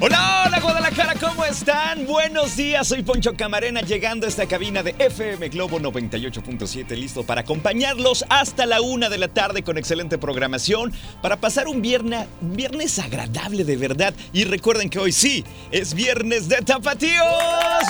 Hola, hola Guadalajara, ¿cómo están? Buenos días, soy Poncho Camarena llegando a esta cabina de FM Globo 98.7, listo para acompañarlos hasta la una de la tarde con excelente programación, para pasar un viernes, viernes agradable de verdad. Y recuerden que hoy sí, es viernes de tapatíos,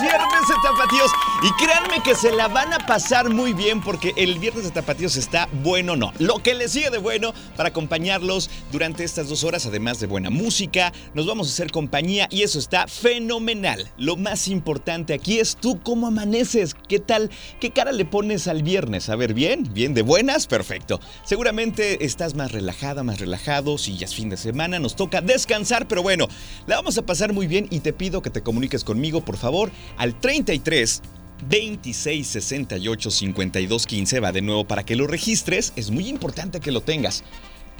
viernes de tapatíos. Y créanme que se la van a pasar muy bien porque el viernes de tapatíos está bueno, no. Lo que les sigue de bueno para acompañarlos durante estas dos horas, además de buena música, nos vamos a hacer compañía y eso está fenomenal. Lo más importante aquí es tú cómo amaneces, qué tal, qué cara le pones al viernes. A ver, bien, bien de buenas, perfecto. Seguramente estás más relajada, más relajado, si ya es fin de semana, nos toca descansar, pero bueno, la vamos a pasar muy bien y te pido que te comuniques conmigo, por favor, al 33 26 68 52 15 va de nuevo para que lo registres, es muy importante que lo tengas.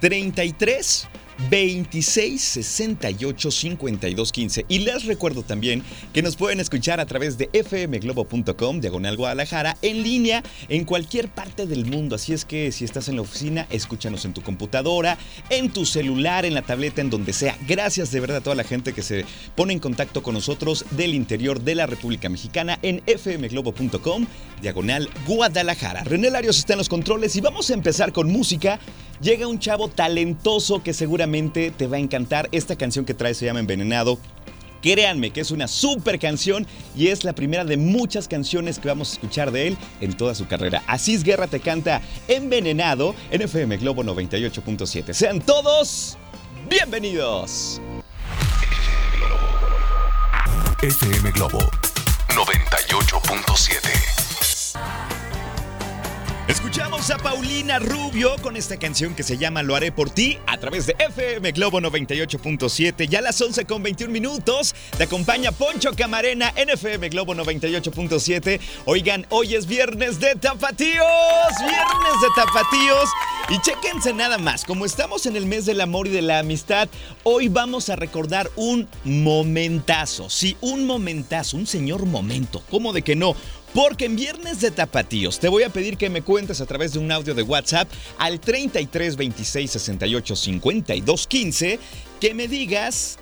33 26 68 52 15. Y les recuerdo también que nos pueden escuchar a través de fmglobo.com, diagonal Guadalajara, en línea en cualquier parte del mundo. Así es que si estás en la oficina, escúchanos en tu computadora, en tu celular, en la tableta, en donde sea. Gracias de verdad a toda la gente que se pone en contacto con nosotros del interior de la República Mexicana en fmglobo.com, diagonal Guadalajara. René Larios está en los controles y vamos a empezar con música. Llega un chavo talentoso que seguramente te va a encantar. Esta canción que trae se llama Envenenado. Créanme que es una super canción y es la primera de muchas canciones que vamos a escuchar de él en toda su carrera. Asís Guerra te canta Envenenado en FM Globo 98.7. Sean todos bienvenidos. FM Globo 98.7. Escuchamos a Paulina Rubio con esta canción que se llama Lo haré por ti a través de FM Globo 98.7. Ya a las 11 con 21 minutos te acompaña Poncho Camarena en FM Globo 98.7. Oigan, hoy es viernes de tapatíos, viernes de tapatíos. Y chéquense nada más, como estamos en el mes del amor y de la amistad, hoy vamos a recordar un momentazo. Sí, un momentazo, un señor momento. ¿Cómo de que no? Porque en Viernes de Tapatíos te voy a pedir que me cuentes a través de un audio de WhatsApp al 33 26 68 52 15 que me digas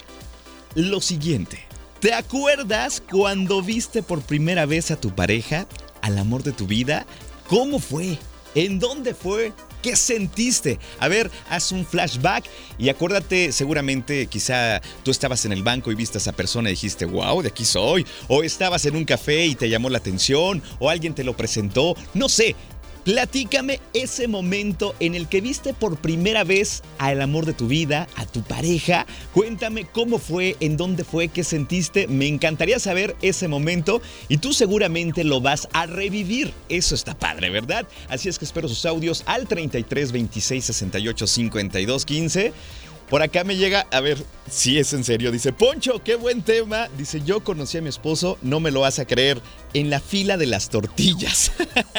lo siguiente. ¿Te acuerdas cuando viste por primera vez a tu pareja, al amor de tu vida? ¿Cómo fue? ¿En dónde fue? ¿Qué sentiste? A ver, haz un flashback y acuérdate, seguramente quizá tú estabas en el banco y viste a esa persona y dijiste, wow, de aquí soy. O estabas en un café y te llamó la atención, o alguien te lo presentó, no sé. Platícame ese momento en el que viste por primera vez al amor de tu vida, a tu pareja. Cuéntame cómo fue, en dónde fue, qué sentiste. Me encantaría saber ese momento y tú seguramente lo vas a revivir. Eso está padre, ¿verdad? Así es que espero sus audios al 33 26 68 52 15. Por acá me llega, a ver si es en serio. Dice, Poncho, qué buen tema. Dice, yo conocí a mi esposo, no me lo vas a creer, en la fila de las tortillas.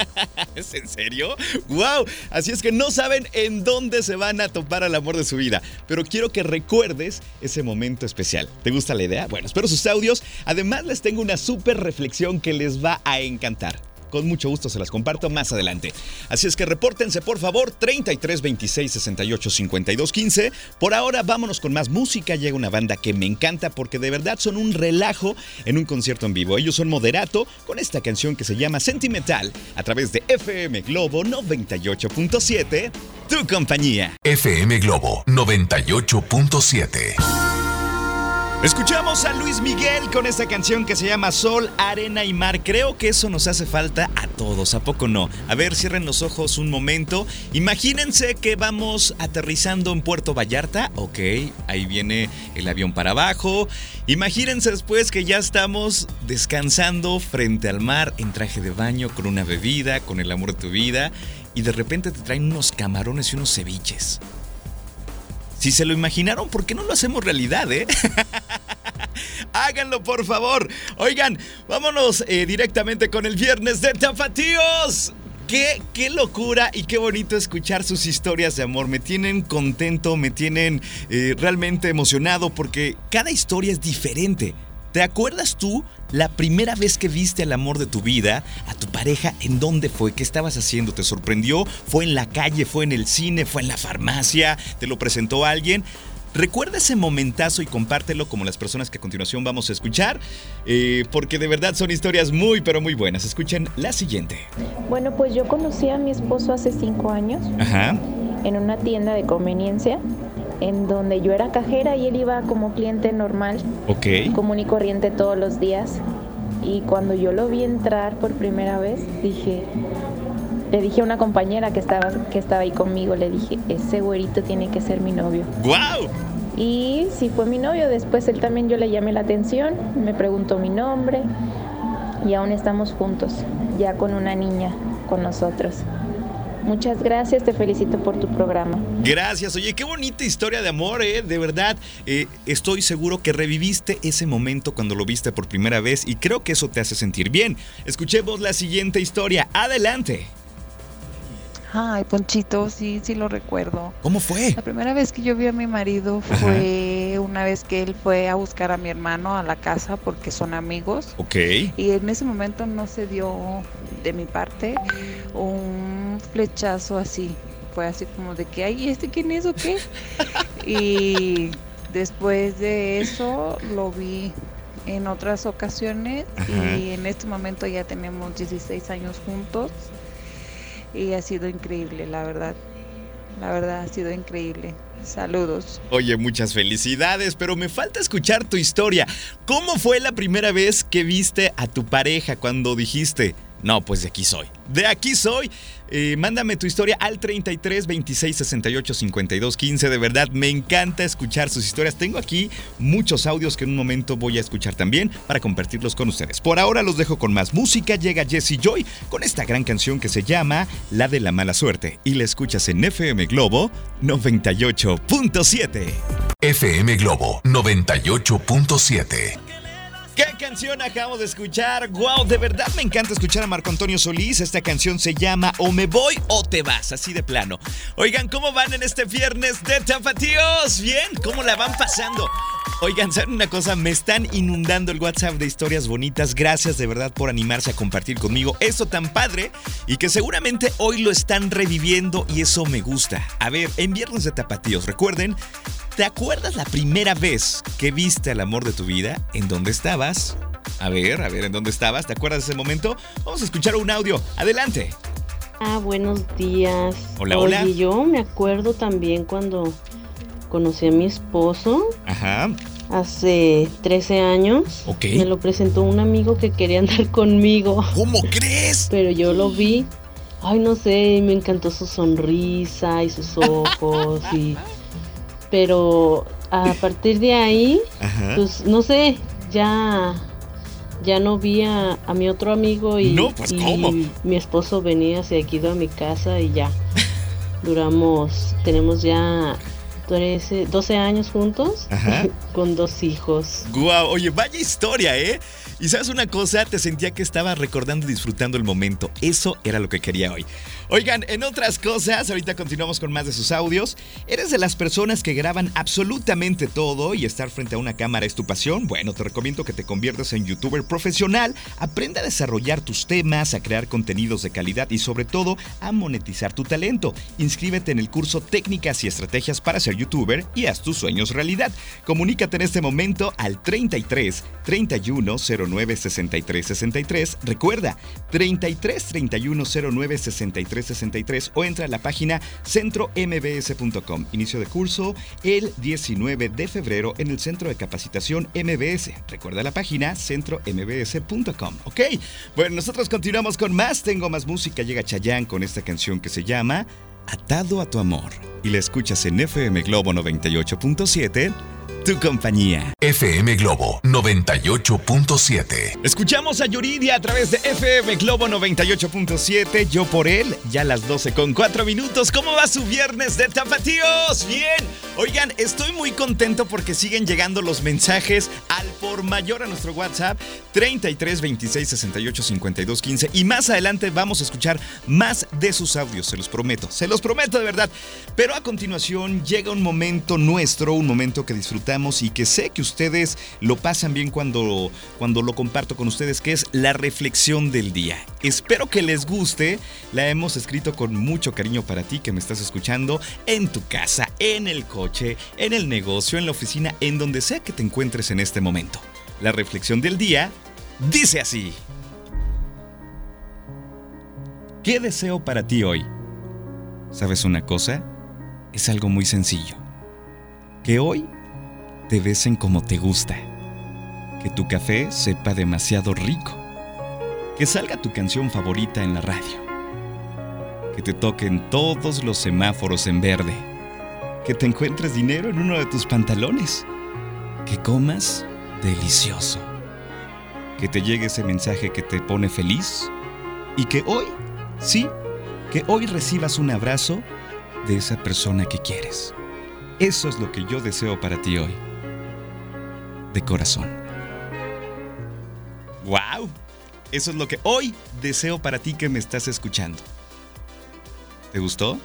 ¿Es en serio? ¡Wow! Así es que no saben en dónde se van a topar al amor de su vida. Pero quiero que recuerdes ese momento especial. ¿Te gusta la idea? Bueno, espero sus audios. Además, les tengo una súper reflexión que les va a encantar con mucho gusto se las comparto más adelante. Así es que repórtense por favor 33 26 68 52 15. Por ahora vámonos con más música. Llega una banda que me encanta porque de verdad son un relajo en un concierto en vivo. Ellos son Moderato con esta canción que se llama Sentimental a través de FM Globo 98.7. Tu compañía. FM Globo 98.7. Escuchamos a Luis Miguel con esta canción que se llama Sol, Arena y Mar. Creo que eso nos hace falta a todos, ¿a poco no? A ver, cierren los ojos un momento. Imagínense que vamos aterrizando en Puerto Vallarta. Ok, ahí viene el avión para abajo. Imagínense después que ya estamos descansando frente al mar en traje de baño, con una bebida, con el amor de tu vida. Y de repente te traen unos camarones y unos ceviches. Si se lo imaginaron, ¿por qué no lo hacemos realidad, eh? Háganlo, por favor. Oigan, vámonos eh, directamente con el viernes de Tapatíos. Qué, qué, locura y qué bonito escuchar sus historias de amor. Me tienen contento, me tienen eh, realmente emocionado porque cada historia es diferente. ¿Te acuerdas tú la primera vez que viste al amor de tu vida, a tu pareja, en dónde fue? ¿Qué estabas haciendo? ¿Te sorprendió? ¿Fue en la calle? ¿Fue en el cine? ¿Fue en la farmacia? ¿Te lo presentó alguien? Recuerda ese momentazo y compártelo como las personas que a continuación vamos a escuchar, eh, porque de verdad son historias muy, pero muy buenas. Escuchen la siguiente. Bueno, pues yo conocí a mi esposo hace cinco años Ajá. en una tienda de conveniencia en donde yo era cajera y él iba como cliente normal, Ok. común y corriente todos los días. Y cuando yo lo vi entrar por primera vez, dije, le dije a una compañera que estaba, que estaba ahí conmigo, le dije, ese güerito tiene que ser mi novio. ¡Guau! Y sí fue mi novio, después él también yo le llamé la atención, me preguntó mi nombre y aún estamos juntos, ya con una niña con nosotros. Muchas gracias, te felicito por tu programa. Gracias, oye, qué bonita historia de amor, ¿eh? De verdad, eh, estoy seguro que reviviste ese momento cuando lo viste por primera vez y creo que eso te hace sentir bien. Escuchemos la siguiente historia. Adelante. Ay, Ponchito, sí, sí lo recuerdo. ¿Cómo fue? La primera vez que yo vi a mi marido fue una vez que él fue a buscar a mi hermano a la casa porque son amigos. Ok. Y en ese momento no se dio de mi parte un flechazo así. Fue así como de que, ay, ¿este quién es o qué? y después de eso lo vi en otras ocasiones Ajá. y en este momento ya tenemos 16 años juntos y ha sido increíble, la verdad. La verdad ha sido increíble. Saludos. Oye, muchas felicidades, pero me falta escuchar tu historia. ¿Cómo fue la primera vez que viste a tu pareja cuando dijiste, no, pues de aquí soy? De aquí soy. Eh, mándame tu historia al 33 26 68 52 15. De verdad, me encanta escuchar sus historias. Tengo aquí muchos audios que en un momento voy a escuchar también para compartirlos con ustedes. Por ahora los dejo con más música. Llega Jesse Joy con esta gran canción que se llama La de la mala suerte y la escuchas en FM Globo 98.7. FM Globo 98.7. ¿Qué canción acabamos de escuchar? ¡Wow! De verdad me encanta escuchar a Marco Antonio Solís. Esta canción se llama O me voy o te vas, así de plano. Oigan, ¿cómo van en este viernes de Tapatíos? ¿Bien? ¿Cómo la van pasando? Oigan, ¿saben una cosa? Me están inundando el WhatsApp de historias bonitas. Gracias de verdad por animarse a compartir conmigo esto tan padre y que seguramente hoy lo están reviviendo y eso me gusta. A ver, en Viernes de Tapatíos, recuerden, ¿te acuerdas la primera vez que viste al amor de tu vida? ¿En dónde estabas? A ver, a ver, ¿en dónde estabas? ¿Te acuerdas de ese momento? Vamos a escuchar un audio. Adelante. Ah, buenos días. Hola, Oye, hola. yo me acuerdo también cuando conocí a mi esposo Ajá. hace 13 años. Ok. Me lo presentó un amigo que quería andar conmigo, ¿Cómo crees? pero yo lo vi. Ay, no sé, me encantó su sonrisa y sus ojos y pero a partir de ahí, Ajá. pues no sé, ya ya no vi a, a mi otro amigo y, No, pues, y mi esposo venía hacia aquí a mi casa y ya duramos, tenemos ya 13, 12 años juntos Ajá. con dos hijos. Guau, oye, vaya historia, ¿eh? Y sabes una cosa, te sentía que estaba recordando y disfrutando el momento. Eso era lo que quería hoy. Oigan, en otras cosas, ahorita continuamos con más de sus audios. ¿Eres de las personas que graban absolutamente todo y estar frente a una cámara es tu pasión? Bueno, te recomiendo que te conviertas en youtuber profesional, aprenda a desarrollar tus temas, a crear contenidos de calidad y sobre todo a monetizar tu talento. Inscríbete en el curso Técnicas y Estrategias para ser youtuber y haz tus sueños realidad. Comunícate en este momento al 33 31 3331096363. Recuerda, 3331096363 o entra a la página centrombs.com. Inicio de curso el 19 de febrero en el Centro de Capacitación MBS. Recuerda la página centrombs.com. Ok, bueno, nosotros continuamos con más. Tengo más música. Llega Chayán con esta canción que se llama Atado a tu amor. Y la escuchas en FM Globo 98.7 tu compañía. FM Globo 98.7. Escuchamos a Yuridia a través de FM Globo 98.7. Yo por él, ya las 12 con 4 minutos. ¿Cómo va su viernes de tapatíos? Bien. Oigan, estoy muy contento porque siguen llegando los mensajes al por mayor a nuestro WhatsApp 33 26 68 52 15. Y más adelante vamos a escuchar más de sus audios, se los prometo. Se los prometo de verdad. Pero a continuación llega un momento nuestro, un momento que disfrutamos y que sé que ustedes lo pasan bien cuando, cuando lo comparto con ustedes, que es la reflexión del día. Espero que les guste. La hemos escrito con mucho cariño para ti que me estás escuchando en tu casa, en el coche, en el negocio, en la oficina, en donde sea que te encuentres en este momento. La reflexión del día dice así. ¿Qué deseo para ti hoy? ¿Sabes una cosa? Es algo muy sencillo. Que hoy te besen como te gusta, que tu café sepa demasiado rico, que salga tu canción favorita en la radio, que te toquen todos los semáforos en verde, que te encuentres dinero en uno de tus pantalones, que comas delicioso, que te llegue ese mensaje que te pone feliz. Y que hoy, sí, que hoy recibas un abrazo de esa persona que quieres. Eso es lo que yo deseo para ti hoy de corazón. ¡Wow! Eso es lo que hoy deseo para ti que me estás escuchando. ¿Te gustó?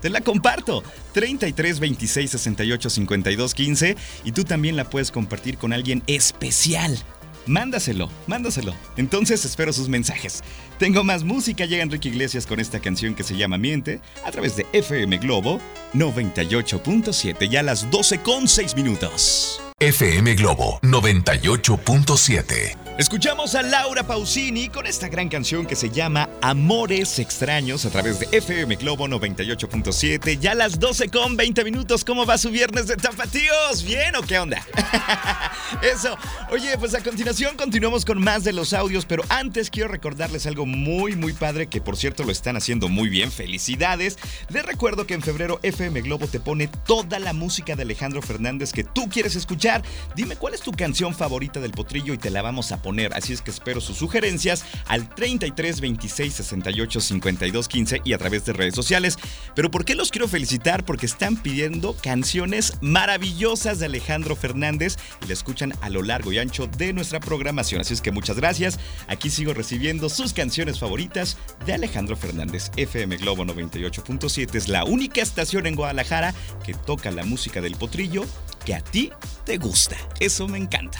Te la comparto. 33 26 68 52 15 y tú también la puedes compartir con alguien especial. Mándaselo, mándaselo. Entonces espero sus mensajes. Tengo más música, llega Enrique Iglesias con esta canción que se llama Miente a través de FM Globo 98.7, ya a las 12 con 6 minutos. FM Globo 98.7. Escuchamos a Laura Pausini con esta gran canción que se llama Amores Extraños a través de FM Globo 98.7. Ya a las 12 con 20 minutos. ¿Cómo va su viernes de tapatíos? ¿Bien o qué onda? Eso. Oye, pues a continuación continuamos con más de los audios, pero antes quiero recordarles algo muy, muy padre que por cierto lo están haciendo muy bien. Felicidades. Les recuerdo que en febrero FM Globo te pone toda la música de Alejandro Fernández que tú quieres escuchar Dime cuál es tu canción favorita del potrillo y te la vamos a poner. Así es que espero sus sugerencias al 33 26 68 52 15 y a través de redes sociales. Pero ¿por qué los quiero felicitar? Porque están pidiendo canciones maravillosas de Alejandro Fernández y la escuchan a lo largo y ancho de nuestra programación. Así es que muchas gracias. Aquí sigo recibiendo sus canciones favoritas de Alejandro Fernández. FM Globo 98.7 es la única estación en Guadalajara que toca la música del potrillo que a ti te gusta. Eso me encanta.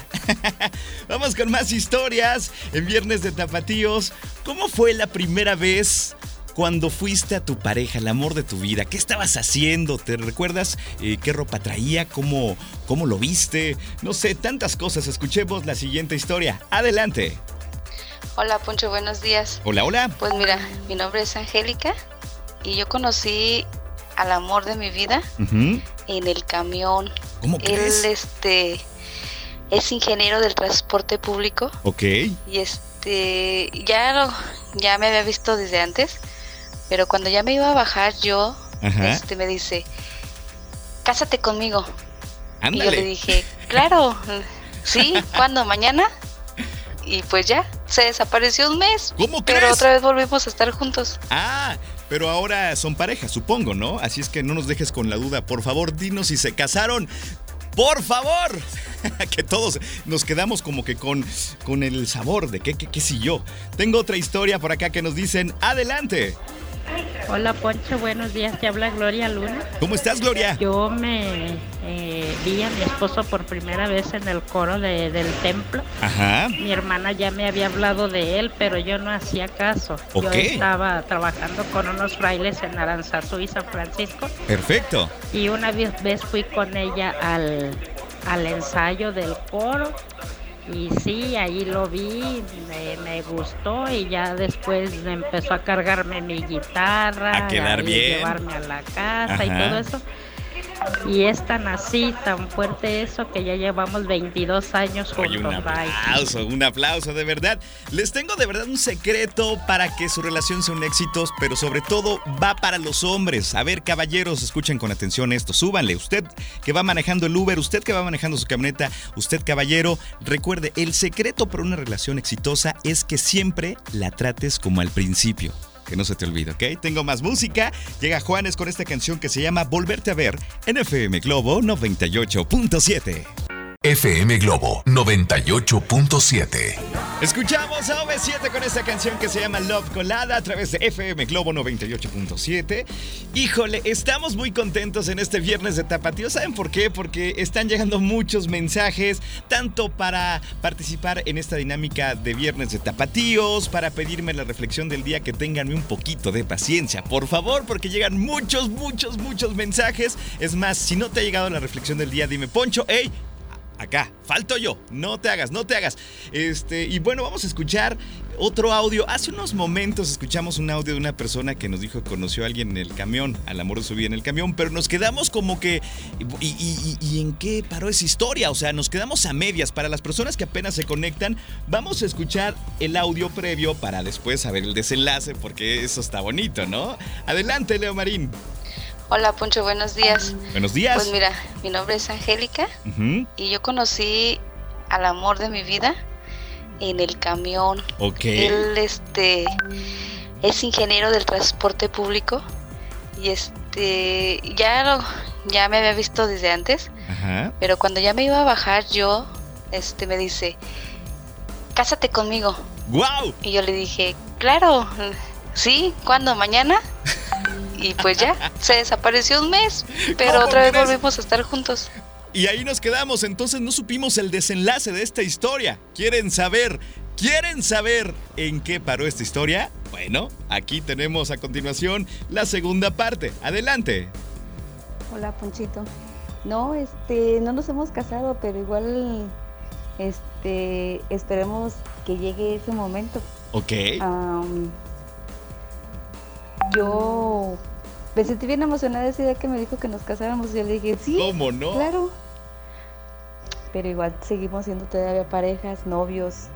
Vamos con más historias en Viernes de Tapatíos. ¿Cómo fue la primera vez cuando fuiste a tu pareja, el amor de tu vida? ¿Qué estabas haciendo? ¿Te recuerdas eh, qué ropa traía? ¿Cómo, ¿Cómo lo viste? No sé, tantas cosas. Escuchemos la siguiente historia. Adelante. Hola Poncho, buenos días. Hola, hola. Pues mira, mi nombre es Angélica y yo conocí al amor de mi vida en el camión. ¿Cómo crees? Él este es ingeniero del transporte público. Ok. Y este ya lo, ya me había visto desde antes, pero cuando ya me iba a bajar yo, este me dice, "Cásate conmigo." Y yo le dije, "Claro." sí, ¿cuándo? ¿Mañana? Y pues ya, se desapareció un mes. ¿Cómo crees? Pero otra vez volvimos a estar juntos. Ah, pero ahora son pareja, supongo, ¿no? Así es que no nos dejes con la duda. Por favor, dinos si se casaron. Por favor, que todos nos quedamos como que con, con el sabor de qué, qué, qué si yo. Tengo otra historia por acá que nos dicen, adelante. Hola Poncho, buenos días, te habla Gloria Luna. ¿Cómo estás Gloria? Yo me eh, vi a mi esposo por primera vez en el coro de, del templo. Ajá. Mi hermana ya me había hablado de él, pero yo no hacía caso. Ok. Yo estaba trabajando con unos frailes en Aranzazú y San Francisco. Perfecto. Y una vez, fui con ella al, al ensayo del coro Y sí, ahí lo vi, me, gustó y ya después empezó a cargarme mi guitarra, a quedar bien. llevarme a la casa y todo eso. Y es tan así, tan fuerte eso que ya llevamos 22 años juntos. un aplauso, un aplauso, de verdad. Les tengo de verdad un secreto para que su relación sea un éxito, pero sobre todo va para los hombres. A ver, caballeros, escuchen con atención esto. Súbanle. Usted que va manejando el Uber, usted que va manejando su camioneta, usted caballero, recuerde, el secreto para una relación exitosa es que siempre la trates como al principio que no se te olvide, ¿ok? Tengo más música. Llega Juanes con esta canción que se llama Volverte a ver en FM Globo 98.7. FM Globo 98.7. Escuchamos a OV7 con esta canción que se llama Love Colada a través de FM Globo 98.7. Híjole, estamos muy contentos en este viernes de Tapatío. ¿Saben por qué? Porque están llegando muchos mensajes, tanto para participar en esta dinámica de viernes de Tapatíos, para pedirme la reflexión del día, que tengan un poquito de paciencia, por favor, porque llegan muchos, muchos, muchos mensajes. Es más, si no te ha llegado la reflexión del día, dime, Poncho, hey, acá, falto yo, no te hagas, no te hagas. Este, y bueno, vamos a escuchar otro audio. Hace unos momentos escuchamos un audio de una persona que nos dijo que conoció a alguien en el camión, al amor de su vida en el camión, pero nos quedamos como que, ¿y, en qué paró esa historia? O sea, nos quedamos a medias. Para las personas que apenas se conectan, vamos a escuchar el audio previo para después saber el desenlace, porque eso está bonito, ¿no? Adelante, Leo Marín. Hola Poncho, buenos días. Buenos días. Pues mira, mi nombre es Angélica y yo conocí al amor de mi vida en el camión. Ok. Él este es ingeniero del transporte público y este ya lo, ya me había visto desde antes. Ajá. Pero cuando ya me iba a bajar yo este me dice, "Cásate conmigo." Wow. Y yo le dije, "Claro." Sí, ¿cuándo? ¿Mañana? y pues ya, se desapareció un mes, pero otra vez volvimos a estar juntos. Y ahí nos quedamos, entonces no supimos el desenlace de esta historia. ¿Quieren saber? ¿Quieren saber en qué paró esta historia? Bueno, aquí tenemos a continuación la segunda parte. Adelante. Hola, Ponchito. No, este, no nos hemos casado, pero igual, este, esperemos que llegue ese momento. Ok yo me sentí bien emocionada esa idea que me dijo que nos casáramos. Y yo le dije, sí. ¿Cómo no? Claro. Pero igual seguimos siendo todavía parejas, novios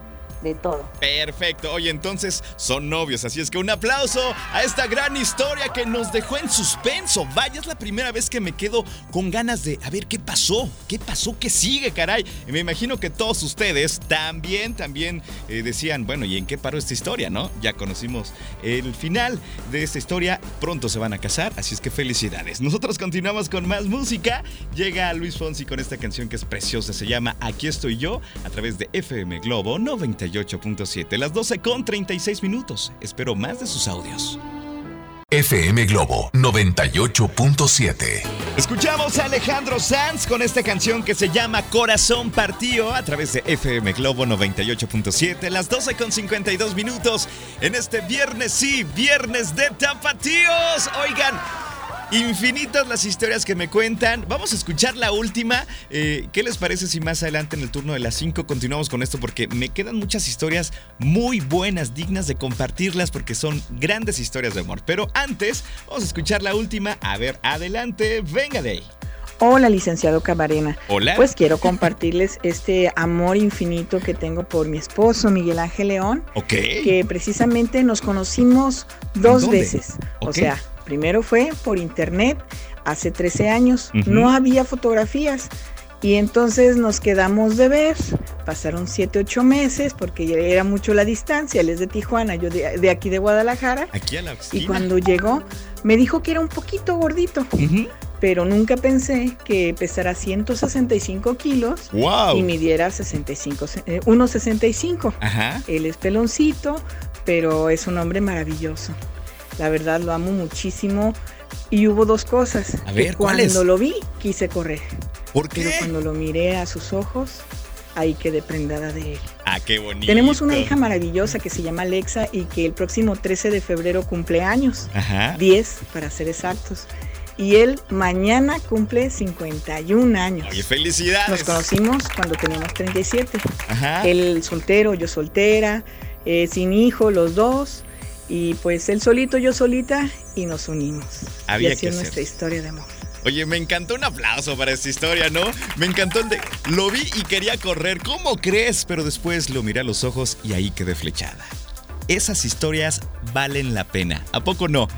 de todo. Perfecto. Oye, entonces son novios, así es que un aplauso a esta gran historia que nos dejó en suspenso. Vaya, es la primera vez que me quedo con ganas de a ver qué pasó, qué pasó, qué sigue, caray. Y me imagino que todos ustedes también, también eh, decían, bueno, ¿y en qué paró esta historia, no? Ya conocimos el final de esta historia. Pronto se van a casar, así es que felicidades. Nosotros continuamos con más música. Llega Luis Fonsi con esta canción que es preciosa, se llama Aquí estoy yo a través de FM Globo 91 98.7, las 12 con 36 minutos. Espero más de sus audios. FM Globo 98.7. Escuchamos a Alejandro Sanz con esta canción que se llama Corazón Partido a través de FM Globo 98.7, las 12 con 52 minutos en este viernes, sí, viernes de tapatíos. Oigan, Infinitas las historias que me cuentan. Vamos a escuchar la última. Eh, ¿Qué les parece si más adelante en el turno de las 5 continuamos con esto? Porque me quedan muchas historias muy buenas, dignas de compartirlas porque son grandes historias de amor. Pero antes, vamos a escuchar la última. A ver, adelante, venga de ahí. Hola, licenciado Camarena. Hola. Pues quiero compartirles este amor infinito que tengo por mi esposo, Miguel Ángel León. Ok. Que precisamente nos conocimos dos veces. O sea, Primero fue por internet, hace 13 años. No había fotografías. Y entonces nos quedamos de ver. Pasaron 7, 8 meses porque ya era mucho la distancia. Él es de Tijuana, yo de, aquí de Guadalajara. Aquí a la Y cuando llegó, me dijo que era un poquito gordito. Pero nunca pensé que pesara 165 kilos y midiera 65, 1,65. Eh, Él es peloncito, pero es un hombre maravilloso. La verdad lo amo muchísimo. Y hubo dos cosas. A ver, cuando lo vi, quise correr. ¿Por qué? Pero cuando lo miré a sus ojos, ahí quedé prendada de él. Ah, qué bonito. Tenemos una hija maravillosa que se llama Alexa y que el próximo 13 de febrero cumple años. Ajá. 10 para ser exactos. y él mañana cumple 51 años. Oye, felicidades. Nos conocimos cuando teníamos 37. Ajá. Él soltero, yo soltera, eh, sin hijo, los dos. Y pues él solito, yo solita, y nos unimos. Había y así es nuestra historia de amor. Oye, me encantó un aplauso para esta historia, ¿no? Me encantó el de. Lo vi y quería correr. ¿Cómo crees? Pero después lo miré a los ojos y ahí quedé flechada esas historias valen la pena. ¿A poco no?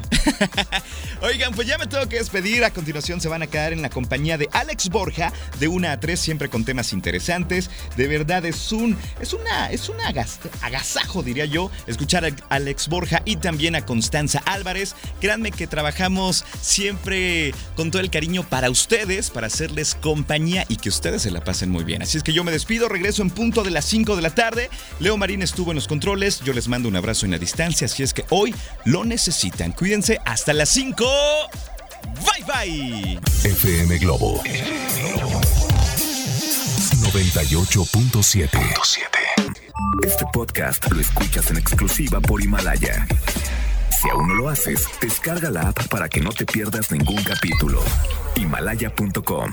Oigan, pues ya me tengo que despedir. A continuación se van a quedar en la compañía de Alex Borja, de una a tres, siempre con temas interesantes. De verdad es un, es una, es un agasajo, diría yo, escuchar a Alex Borja y también a Constanza Álvarez. Créanme que trabajamos siempre con todo el cariño para ustedes, para hacerles compañía y que ustedes se la pasen muy bien. Así es que yo me despido, regreso en punto de las 5 de la tarde. Leo Marín estuvo en los controles, yo les mando un abrazo en la distancia si es que hoy lo necesitan. Cuídense hasta las 5. Bye bye. FM Globo 98.7. Este podcast lo escuchas en exclusiva por Himalaya. Si aún no lo haces, descarga la app para que no te pierdas ningún capítulo. Himalaya.com